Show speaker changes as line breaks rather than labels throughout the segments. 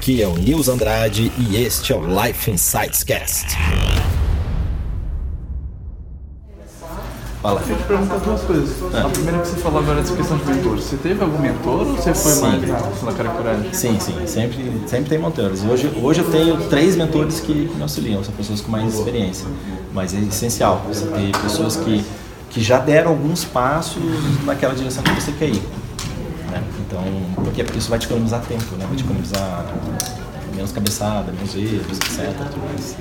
Aqui é o Nils Andrade e este é o Life Insights Cast.
Fala. Eu te perguntar duas coisas. A primeira que você falou agora dessa questão de mentor. Você teve algum mentor ou você foi
Sim.
mais na coragem?
Sim, sim, sempre, sempre tem mentores. Hoje, hoje eu tenho três mentores que me auxiliam, são pessoas com mais experiência. Mas é essencial você ter pessoas que, que já deram alguns passos naquela direção que você quer ir. Então? Porque isso vai te economizar tempo, né? vai te economizar menos cabeçada, menos erros, etc. tudo mais.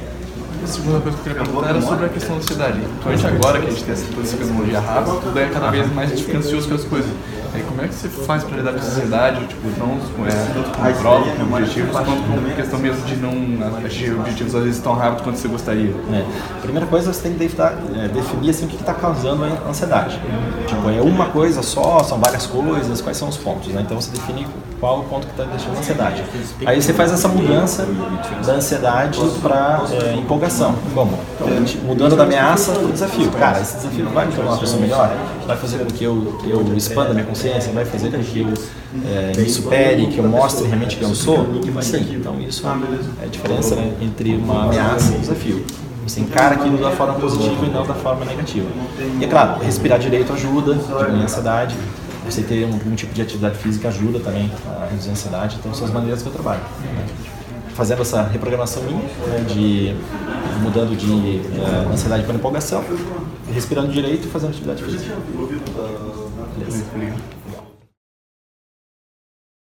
A segunda coisa que eu queria perguntar era sobre a questão da ansiedade. Principalmente agora que a gente tem essa toda essa tecnologia rápida, tudo é cada vez mais a gente fica ansioso com as coisas. Aí como é que você faz para lidar com essa ansiedade, tipo, não com, é, tanto com prova, com objetivos, quanto com questão mesmo de não atingir objetivos às vezes tão rápido quanto você gostaria?
É. Primeira coisa, você tem que definir, é, definir assim, o que está causando a ansiedade. Tipo, é uma coisa só, são várias coisas, quais são os pontos. Né? Então você define qual o ponto que está deixando a ansiedade. Aí você faz essa mudança da ansiedade para é, empolgação. Como? Mudando da ameaça para o desafio. Cara, esse desafio vai me tornar uma pessoa melhor? Vai fazer com que eu, eu expanda minha consciência? Vai fazer com que eu é, me supere, que eu mostre realmente quem eu sou? Sim, então isso é a diferença né, entre uma ameaça e um desafio. Você encara aquilo da forma positiva e não da forma negativa. E é claro, respirar direito ajuda, diminuir a ansiedade. Você ter algum tipo de atividade física ajuda também a reduzir a ansiedade. Então são as maneiras que eu trabalho. né. Fazendo essa reprogramação minha, né, de mudando de eh, ansiedade para empolgação, respirando direito e fazendo atividade física.
Beleza.